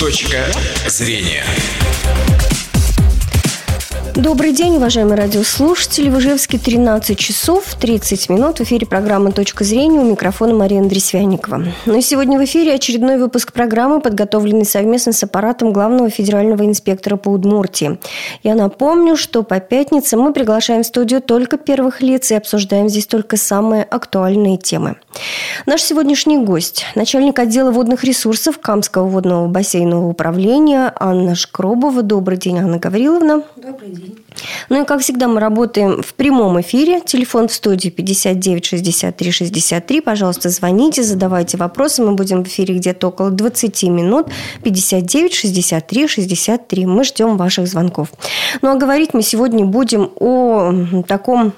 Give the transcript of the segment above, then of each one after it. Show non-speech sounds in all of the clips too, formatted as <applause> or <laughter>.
Точка зрения. Добрый день, уважаемые радиослушатели. В Ижевске 13 часов 30 минут. В эфире программы «Точка зрения». У микрофона Мария Андресвяникова. Ну и сегодня в эфире очередной выпуск программы, подготовленный совместно с аппаратом главного федерального инспектора по Удмуртии. Я напомню, что по пятницам мы приглашаем в студию только первых лиц и обсуждаем здесь только самые актуальные темы. Наш сегодняшний гость – начальник отдела водных ресурсов Камского водного бассейнового управления Анна Шкробова. Добрый день, Анна Гавриловна. Добрый день. Ну и, как всегда, мы работаем в прямом эфире. Телефон в студии 59 63 63. Пожалуйста, звоните, задавайте вопросы. Мы будем в эфире где-то около 20 минут. 59 63 63. Мы ждем ваших звонков. Ну а говорить мы сегодня будем о таком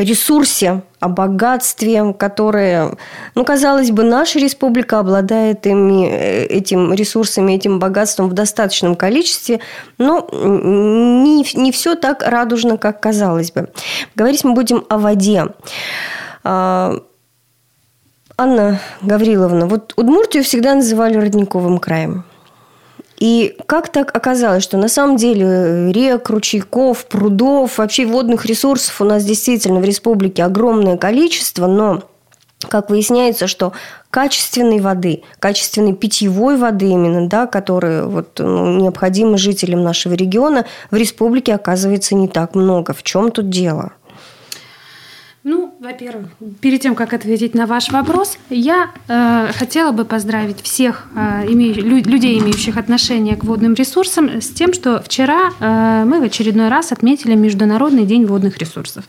ресурсе, о богатстве, которое, ну, казалось бы, наша республика обладает ими, э, этим ресурсами, этим богатством в достаточном количестве, но не, не все так радужно, как казалось бы. Говорить мы будем о воде. А, Анна Гавриловна, вот Удмуртию всегда называли родниковым краем. И как так оказалось, что на самом деле рек, ручейков, прудов, вообще водных ресурсов у нас действительно в республике огромное количество, но как выясняется, что качественной воды, качественной питьевой воды именно, да, которая вот, ну, необходима жителям нашего региона, в республике оказывается не так много. В чем тут дело? Ну, во-первых, перед тем, как ответить на ваш вопрос, я э, хотела бы поздравить всех э, име, лю, людей, имеющих отношение к водным ресурсам, с тем, что вчера э, мы в очередной раз отметили Международный день водных ресурсов.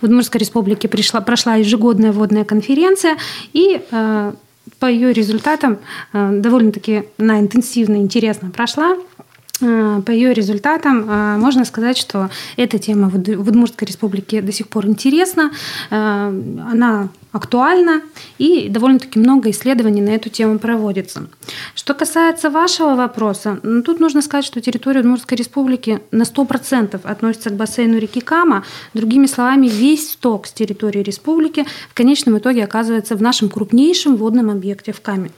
В Удмуртской республике пришла, прошла ежегодная водная конференция, и э, по ее результатам э, довольно-таки она интенсивно, интересно прошла. Э, по ее результатам э, можно сказать, что эта тема в Удмуртской республике до сих пор интересна, э, она актуальна и довольно-таки много исследований на эту тему проводится. Что касается вашего вопроса, ну, тут нужно сказать, что территория Удмуртской республики на 100% относится к бассейну реки Кама. Другими словами, весь сток с территории республики в конечном итоге оказывается в нашем крупнейшем водном объекте в Каме.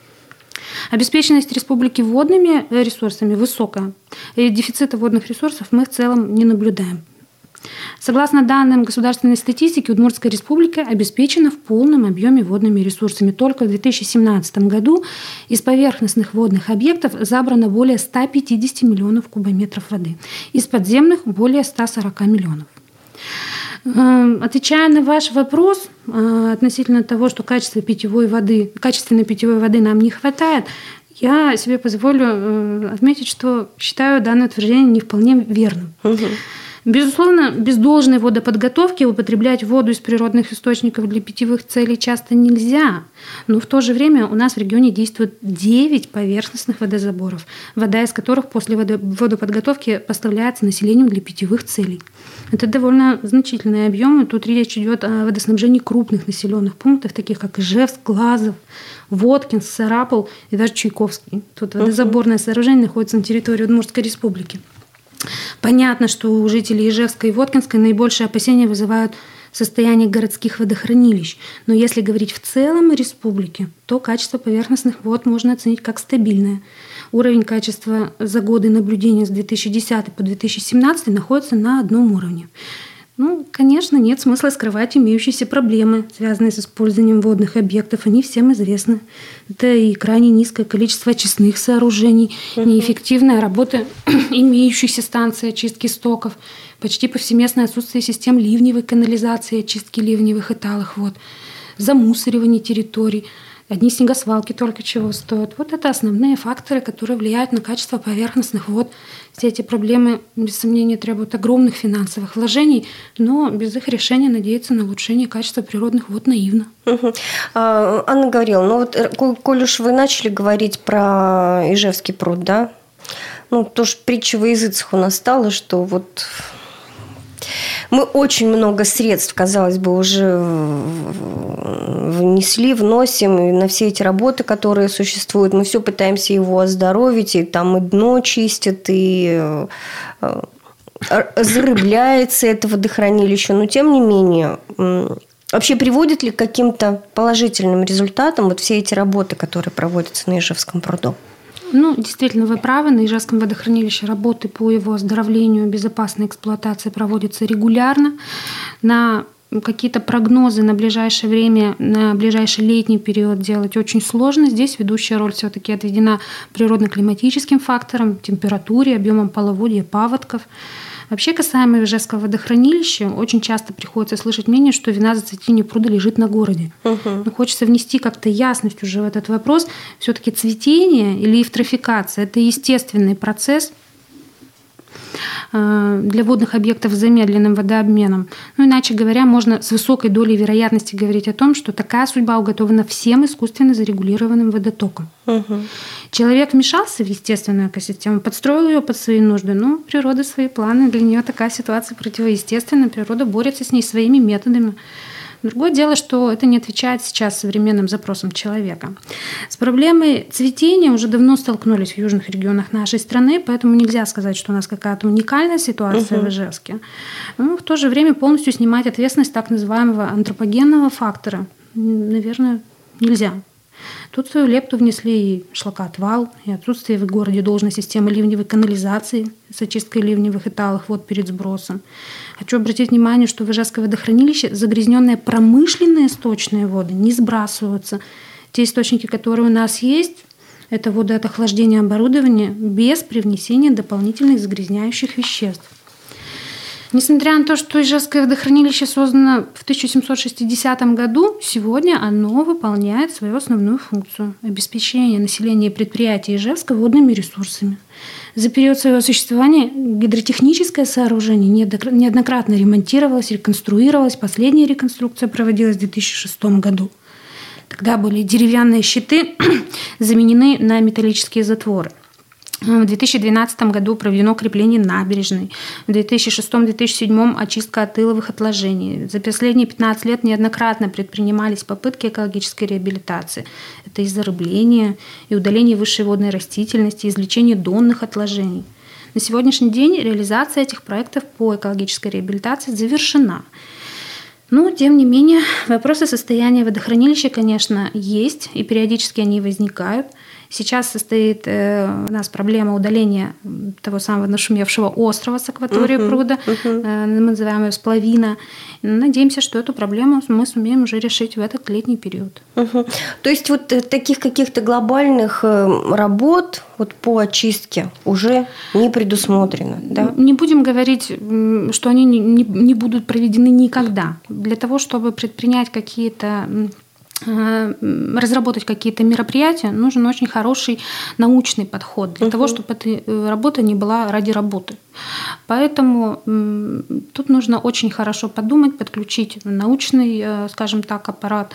Обеспеченность республики водными ресурсами высокая. И дефицита водных ресурсов мы в целом не наблюдаем. Согласно данным государственной статистики, Удмуртская республика обеспечена в полном объеме водными ресурсами. Только в 2017 году из поверхностных водных объектов забрано более 150 миллионов кубометров воды, из подземных более 140 миллионов. Эм, отвечая на ваш вопрос э, относительно того, что качество питьевой воды, качественной питьевой воды нам не хватает, я себе позволю э, отметить, что считаю данное утверждение не вполне верным. Угу. Безусловно, без должной водоподготовки употреблять воду из природных источников для питьевых целей часто нельзя. Но в то же время у нас в регионе действует 9 поверхностных водозаборов, вода из которых после водоподготовки поставляется населением для питьевых целей. Это довольно значительные объемы. Тут речь идет о водоснабжении крупных населенных пунктов, таких как Ижевск, Глазов, Воткинск, Сарапул и даже Чайковский. Тут водозаборное сооружение находится на территории Удмуртской республики. Понятно, что у жителей Ижевской и Воткинской наибольшие опасения вызывают состояние городских водохранилищ. Но если говорить в целом о республике, то качество поверхностных вод можно оценить как стабильное. Уровень качества за годы наблюдения с 2010 по 2017 находится на одном уровне. Ну, конечно, нет смысла скрывать имеющиеся проблемы, связанные с использованием водных объектов. Они всем известны. Это и крайне низкое количество очистных сооружений, угу. неэффективная работа <clears throat> имеющихся станций очистки стоков, почти повсеместное отсутствие систем ливневой канализации, очистки ливневых и талых вод, замусоривание территорий – Одни снегосвалки только чего стоят. Вот это основные факторы, которые влияют на качество поверхностных вод. Все эти проблемы, без сомнения, требуют огромных финансовых вложений, но без их решения надеяться на улучшение качества природных вод наивно. Угу. Анна говорила, ну вот, э, коль уж вы начали говорить про Ижевский пруд, да, ну, тоже притча во языцах у нас стало, что вот мы очень много средств, казалось бы, уже внесли, вносим на все эти работы, которые существуют. Мы все пытаемся его оздоровить, и там и дно чистят, и э, зарыбляется это водохранилище. Но тем не менее, вообще приводит ли к каким-то положительным результатам вот все эти работы, которые проводятся на Ижевском пруду? Ну, действительно, вы правы. На Ижевском водохранилище работы по его оздоровлению, безопасной эксплуатации проводятся регулярно. На какие-то прогнозы на ближайшее время, на ближайший летний период делать очень сложно. Здесь ведущая роль все-таки отведена природно-климатическим факторам, температуре, объемом половодья, паводков. Вообще, касаемо Ижевского водохранилища, очень часто приходится слышать мнение, что вина за цветение пруда лежит на городе. Угу. Но хочется внести как-то ясность уже в этот вопрос. Все-таки цветение или эвтрофикация – это естественный процесс – для водных объектов с замедленным водообменом. Ну, иначе говоря, можно с высокой долей вероятности говорить о том, что такая судьба уготована всем искусственно зарегулированным водотоком. Угу. Человек вмешался в естественную экосистему, подстроил ее под свои нужды, но природа свои планы, для нее такая ситуация противоестественна, природа борется с ней своими методами. Другое дело, что это не отвечает сейчас современным запросам человека. С проблемой цветения уже давно столкнулись в южных регионах нашей страны, поэтому нельзя сказать, что у нас какая-то уникальная ситуация угу. в Ижевске. Но в то же время полностью снимать ответственность так называемого антропогенного фактора, наверное, нельзя. Тут свою лепту внесли и шлакоотвал, и отсутствие в городе должной системы ливневой канализации с очисткой ливневых и талых вод перед сбросом. Хочу обратить внимание, что в Ижевское водохранилище загрязненные промышленные сточные воды не сбрасываются. Те источники, которые у нас есть, это воды от охлаждения оборудования без привнесения дополнительных загрязняющих веществ. Несмотря на то, что Ижевское водохранилище создано в 1760 году, сегодня оно выполняет свою основную функцию – обеспечение населения предприятий Ижевска водными ресурсами. За период своего существования гидротехническое сооружение неоднократно ремонтировалось, реконструировалось. Последняя реконструкция проводилась в 2006 году. Тогда были деревянные щиты <clears throat> заменены на металлические затворы – в 2012 году проведено крепление набережной. В 2006-2007 очистка от иловых отложений. За последние 15 лет неоднократно предпринимались попытки экологической реабилитации. Это и зарыбление, и удаление высшей водной растительности, извлечение донных отложений. На сегодняшний день реализация этих проектов по экологической реабилитации завершена. Но, тем не менее, вопросы состояния водохранилища, конечно, есть, и периодически они возникают – Сейчас состоит э, у нас проблема удаления того самого нашумевшего острова с акватории uh-huh, пруда, uh-huh. Э, мы называем ее сплавина. Надеемся, что эту проблему мы сумеем уже решить в этот летний период. Uh-huh. То есть вот э, таких каких-то глобальных э, работ вот по очистке уже не предусмотрено, да? Не будем говорить, что они не, не, не будут проведены никогда. Для того, чтобы предпринять какие-то разработать какие-то мероприятия, нужен очень хороший научный подход для угу. того, чтобы эта э, работа не была ради работы. Поэтому тут нужно очень хорошо подумать, подключить научный, э, скажем так, аппарат.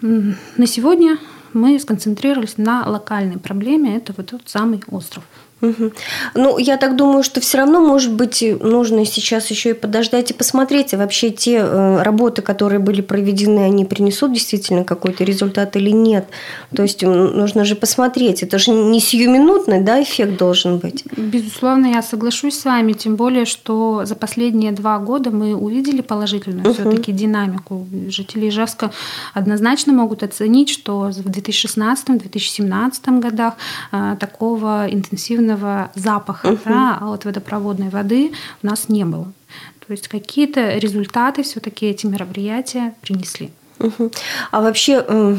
На сегодня мы сконцентрировались на локальной проблеме, это вот тот самый остров. Угу. Ну, я так думаю, что все равно, может быть, нужно сейчас еще и подождать и посмотреть, а вообще те э, работы, которые были проведены, они принесут действительно какой-то результат или нет. То есть нужно же посмотреть. Это же не сиюминутный да, эффект должен быть. Безусловно, я соглашусь с вами, тем более, что за последние два года мы увидели положительную угу. все-таки динамику. Жители Ижевска однозначно могут оценить, что в 2016-2017 годах э, такого интенсивного сильного запаха угу. да, от водопроводной воды у нас не было. То есть какие-то результаты все-таки эти мероприятия принесли. Угу. А вообще <laughs>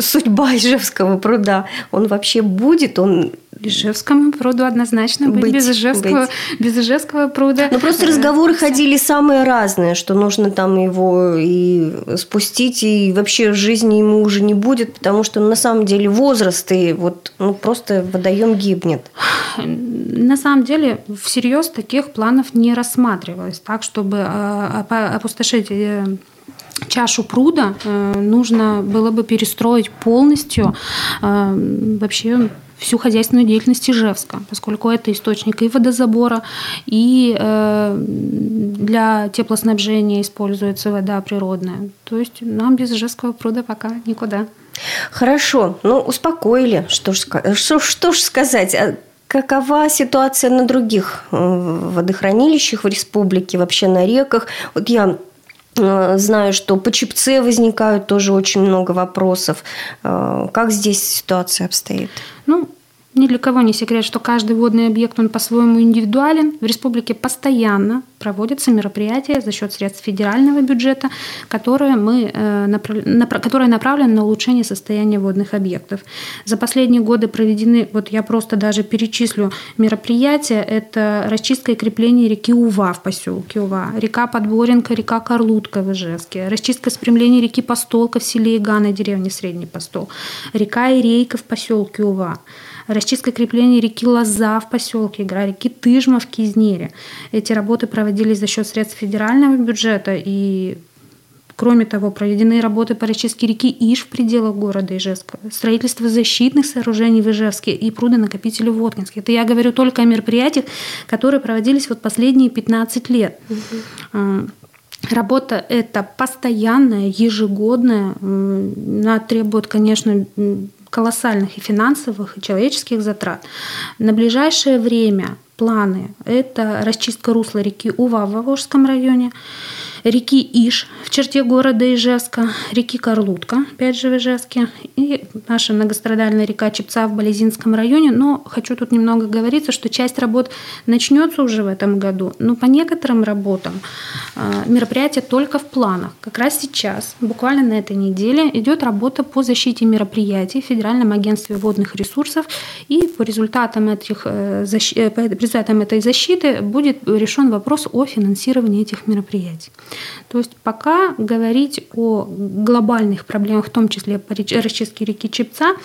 судьба Ижевского пруда, он вообще будет, он Ижевскому пруду однозначно быть, быть без, Ижевского, быть. без Ижевского пруда. Ну, просто разговоры ходили самые разные, что нужно там его и спустить, и вообще жизни ему уже не будет, потому что на самом деле возраст и вот ну, просто водоем гибнет. На самом деле всерьез таких планов не рассматривалось, так, чтобы а, опустошить э, чашу пруда э, нужно было бы перестроить полностью э, вообще всю хозяйственную деятельность Ижевска, поскольку это источник и водозабора, и э, для теплоснабжения используется вода природная. То есть нам без Ижевского пруда пока никуда. Хорошо, ну успокоили. Что ж, что, что ж сказать? А какова ситуация на других водохранилищах в республике, вообще на реках? Вот я Э, знаю, что по ЧИПЦ возникают тоже очень много вопросов. Э, как здесь ситуация обстоит? Ну, ни для кого не секрет, что каждый водный объект, он по-своему индивидуален. В республике постоянно проводятся мероприятия за счет средств федерального бюджета, которые, мы, э, которые направлены на улучшение состояния водных объектов. За последние годы проведены, вот я просто даже перечислю мероприятия, это расчистка и крепление реки Ува в поселке Ува, река Подборенко, река Карлутка в Ижевске, расчистка спрямления реки Постолка в селе Игана, деревне Средний Постол, река Ирейка в поселке Ува, расчистка крепления реки Лоза в поселке Игра, реки Тыжма в Кизнере. Эти работы проводились за счет средств федерального бюджета и Кроме того, проведены работы по расчистке реки Иш в пределах города Ижевска, строительство защитных сооружений в Ижевске и прудонакопителю в Воткинске. Это я говорю только о мероприятиях, которые проводились вот последние 15 лет. Угу. Работа эта постоянная, ежегодная. Она требует, конечно, колоссальных и финансовых, и человеческих затрат. На ближайшее время планы – это расчистка русла реки Ува в Волжском районе, реки Иш в черте города Ижевска, реки Карлутка, опять же в Ижевске, и наша многострадальная река Чепца в Болезинском районе. Но хочу тут немного говориться, что часть работ начнется уже в этом году, но по некоторым работам а, мероприятие только в планах. Как раз сейчас, буквально на этой неделе, идет работа по защите мероприятий в Федеральном агентстве водных ресурсов, и по результатам, этих, э, э, по результатам этой защиты будет решен вопрос о финансировании этих мероприятий. То есть пока говорить о глобальных проблемах, в том числе по расчистке реки Чепца,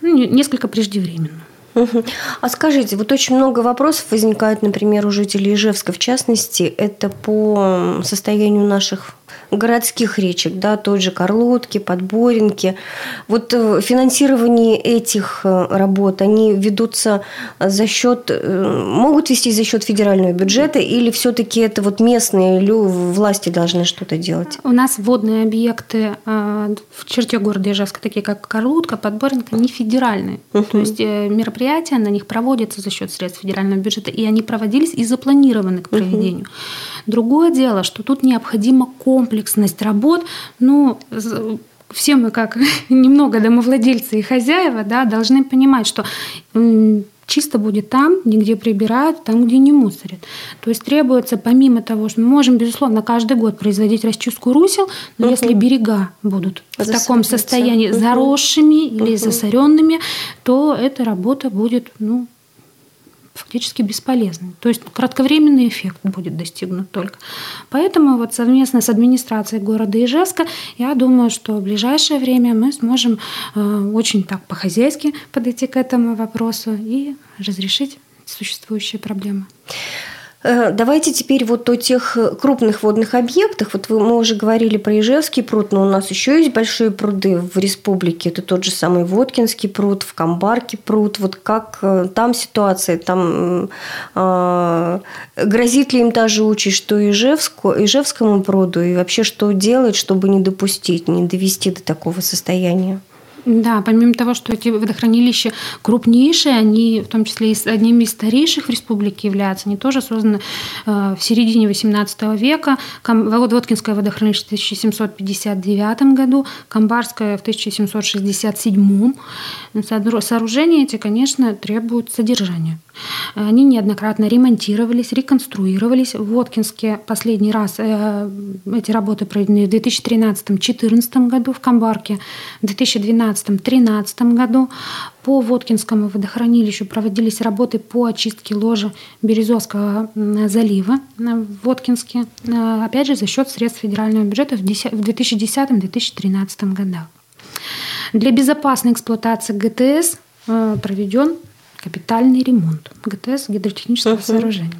ну, несколько преждевременно. А скажите, вот очень много вопросов возникает, например, у жителей Ижевска, в частности, это по состоянию наших городских речек, да, той же Карлотки, Подборенки. Вот э, финансирование этих э, работ, они ведутся за счет, э, могут вести за счет федерального бюджета или все-таки это вот местные власти должны что-то делать? У нас водные объекты в черте города Ижевска, такие как Карлутка, Подборенка, не федеральные. Uh-huh. То есть мероприятия на них проводятся за счет средств федерального бюджета, и они проводились и запланированы к проведению. Uh-huh. Другое дело, что тут необходима комплексность работ. Ну, все мы как <laughs> немного домовладельцы и хозяева, да, должны понимать, что чисто будет там, нигде прибирают, там, где не мусорят. То есть требуется, помимо того, что мы можем, безусловно, каждый год производить расчистку русел, но угу. если берега будут в таком состоянии угу. заросшими или угу. засоренными, то эта работа будет ну, фактически бесполезны. То есть кратковременный эффект будет достигнут только. Поэтому вот совместно с администрацией города Ижевска я думаю, что в ближайшее время мы сможем э, очень так по-хозяйски подойти к этому вопросу и разрешить существующие проблемы. Э, давайте теперь вот о тех э, крупных водных объектах. Вот вы, мы уже говорили про Ижевский пруд, но у нас еще есть большие пруды в республике. Это тот же самый Воткинский пруд, в Камбарке пруд. Вот как э, там ситуация? Там э, грозит ли им та же участь, что Ижевску, Ижевскому пруду? И вообще что делать, чтобы не допустить, не довести до такого состояния? Да, помимо того, что эти водохранилища крупнейшие, они в том числе и одними из старейших в республике являются. Они тоже созданы э, в середине XVIII века. Воткинское водохранилище в 1759 году, Камбарское в 1767. Сооружения эти, конечно, требуют содержания. Они неоднократно ремонтировались, реконструировались. В Воткинске последний раз э, эти работы проведены в 2013-2014 году, в Камбарке в 2012-2013 году. По Воткинскому водохранилищу проводились работы по очистке ложа Березовского залива в Воткинске, э, опять же, за счет средств федерального бюджета в 2010-2013 годах. Для безопасной эксплуатации ГТС э, проведен капитальный ремонт ГТС гидротехнического uh-huh. сооружения.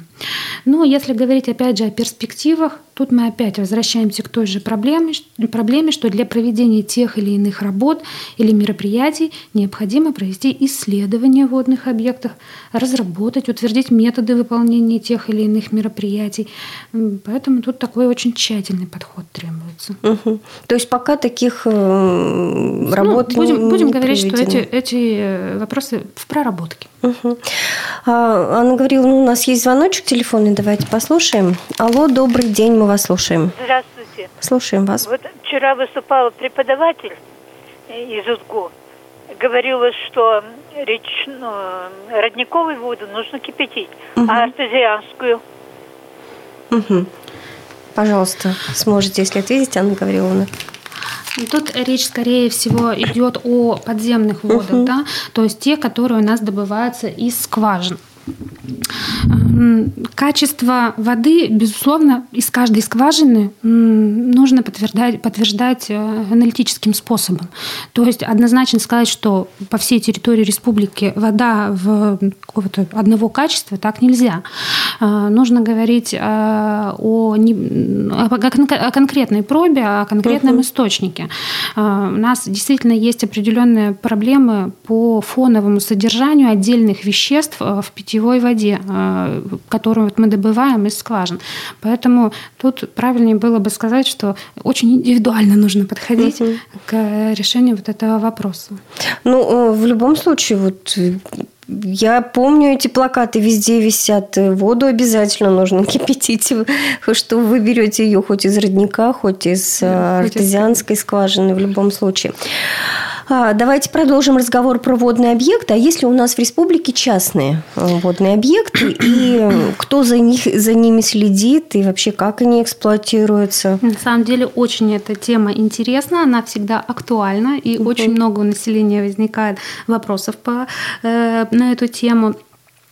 Но если говорить опять же о перспективах, тут мы опять возвращаемся к той же проблеме, проблеме, что для проведения тех или иных работ или мероприятий необходимо провести исследование водных объектов, разработать, утвердить методы выполнения тех или иных мероприятий. Поэтому тут такой очень тщательный подход требуется. Угу. То есть пока таких э, работ ну, будем, не, будем не говорить, что эти, эти э, вопросы в проработке. Угу. А, Анна говорила, ну, у нас есть звоночек телефонный, давайте послушаем. Алло, добрый день, мы вас слушаем. Здравствуйте. Слушаем вас. Вот вчера выступала преподаватель из УЗГУ. Говорила, что реч, ну, родниковую воду нужно кипятить, Мгм. а артезианскую Угу. Пожалуйста, сможете, если ответить, Анна Гавриловна. Тут речь, скорее всего, идет о подземных водах, Мгм. да, то есть те, которые у нас добываются из скважин. Качество воды, безусловно, из каждой скважины нужно подтверждать, подтверждать э, аналитическим способом. То есть однозначно сказать, что по всей территории республики вода в какого-то одного качества так нельзя. Э, Нужно говорить э, о, не- о кон- о конкретной пробе, о конкретном источнике. У нас действительно есть определенные проблемы по фоновому содержанию отдельных веществ в питьевой воде, э, которую мы добываем из скважин. Поэтому тут правильнее было бы сказать, что очень индивидуально нужно подходить Мгм. к решению вот этого вопроса. Ну, э, в любом случае, вот э, я помню, эти плакаты везде висят. э, Воду обязательно нужно <laughs> кипятить, что вы берете ее хоть из родника, хоть из Да, хоть из- артезианской скважины в любом случае. А, Давайте продолжим разговор про водные объекты. А если у нас в республике частные э, водные объекты, и <coughs> кто за, них, за ними следит, и вообще как они эксплуатируются? На самом деле очень эта тема интересна, она всегда актуальна, и очень много у населения возникает вопросов по, э, на эту тему.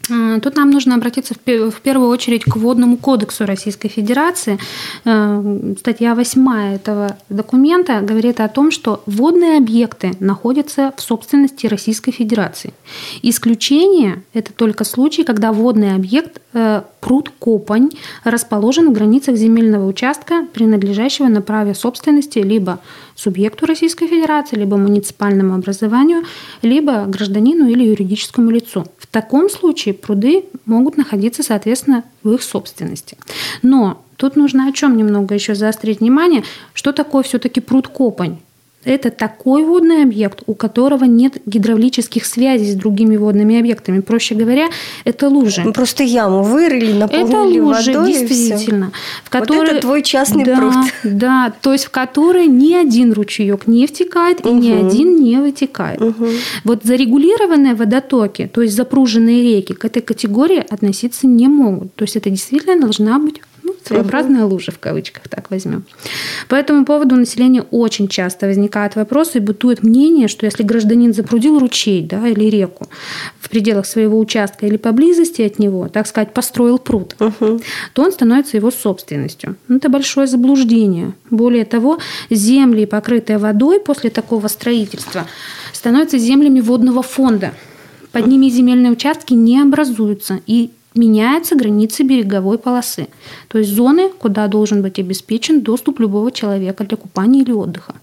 Э, Тут нам нужно обратиться в пе- в первую очередь к Водному кодексу Российской Федерации. Э, Статья 8 этого документа говорит о том, что водные объекты находятся в собственности Российской Федерации. Исключение – это только случай, когда водный объект э, пруд-копань расположен в границах земельного участка, принадлежащего на праве собственности либо субъекту Российской Федерации, либо муниципальному образованию, либо гражданину или юридическому лицу. В таком случае пруды могут находиться, соответственно, в их собственности. Но тут нужно о чем немного еще заострить внимание, что такое все-таки пруд-копань. Это такой водный объект, у которого нет гидравлических связей с другими водными объектами. Проще говоря, это лужи. Просто яму вырыли, Это наполнили лужи, водой, действительно. В Вот которой- это твой частный да, пруд. Да, то есть в которой ни один ручеек не втекает и ни Мгм. один не вытекает. Мгм. Вот зарегулированные водотоки, то есть запруженные реки, к этой категории относиться не могут. То есть это действительно должна быть ну, своеобразная лужа, в кавычках, так возьмем. По этому поводу у населения очень часто возникают вопросы и бытует мнение, что если гражданин запрудил ручей да, или реку в пределах своего участка или поблизости от него, так сказать, построил пруд, Мгм. то он становится его собственностью. Ну, Это большое заблуждение. Более того, земли, покрытые водой после такого строительства, становятся землями водного фонда. Под ними земельные участки не образуются и меняются границы береговой полосы, то есть зоны, куда должен быть обеспечен доступ любого человека для купания или отдыха.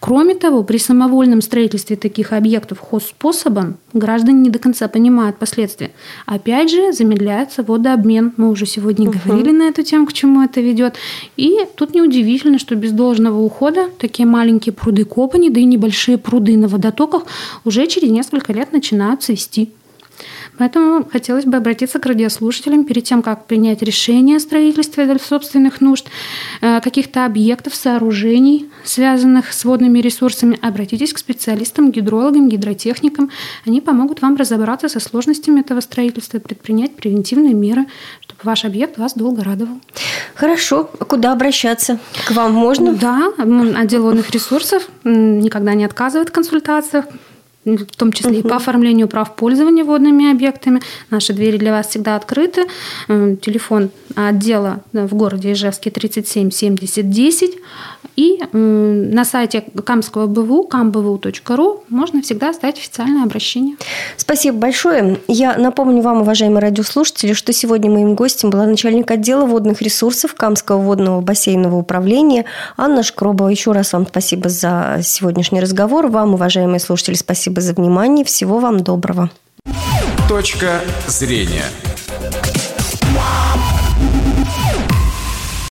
Кроме того, при самовольном строительстве таких объектов хозспособом граждане не до конца понимают последствия. Опять же, замедляется водообмен. Мы уже сегодня говорили на эту тему, к чему это ведет. И тут неудивительно, что без должного ухода такие маленькие пруды копани, да и небольшие пруды на водотоках уже через несколько лет начинают цвести. Поэтому хотелось бы обратиться к радиослушателям перед тем, как принять решение о строительстве для собственных нужд, э, каких-то объектов, сооружений, связанных с водными ресурсами, обратитесь к специалистам, гидрологам, гидротехникам. Они помогут вам разобраться со сложностями этого строительства и предпринять превентивные меры, чтобы ваш объект вас долго радовал. Хорошо. Куда обращаться? К вам можно? Да, отдел водных ресурсов никогда не отказывает в консультациях, в том числе и по оформлению прав пользования водными объектами. Наши двери для вас всегда открыты. М, Телефон отдела в городе Ижевске 37 70 10. И м, на сайте Камского БВУ, камбву.ру можно всегда оставить официальное обращение. Спасибо большое. Я напомню вам, уважаемые радиослушатели, что сегодня моим гостем была начальник отдела водных ресурсов Камского водного бассейнового управления Анна Шкробова. Еще раз вам спасибо за сегодняшний разговор. Вам, уважаемые слушатели, Спасибо за внимание. Всего вам доброго. Точка зрения.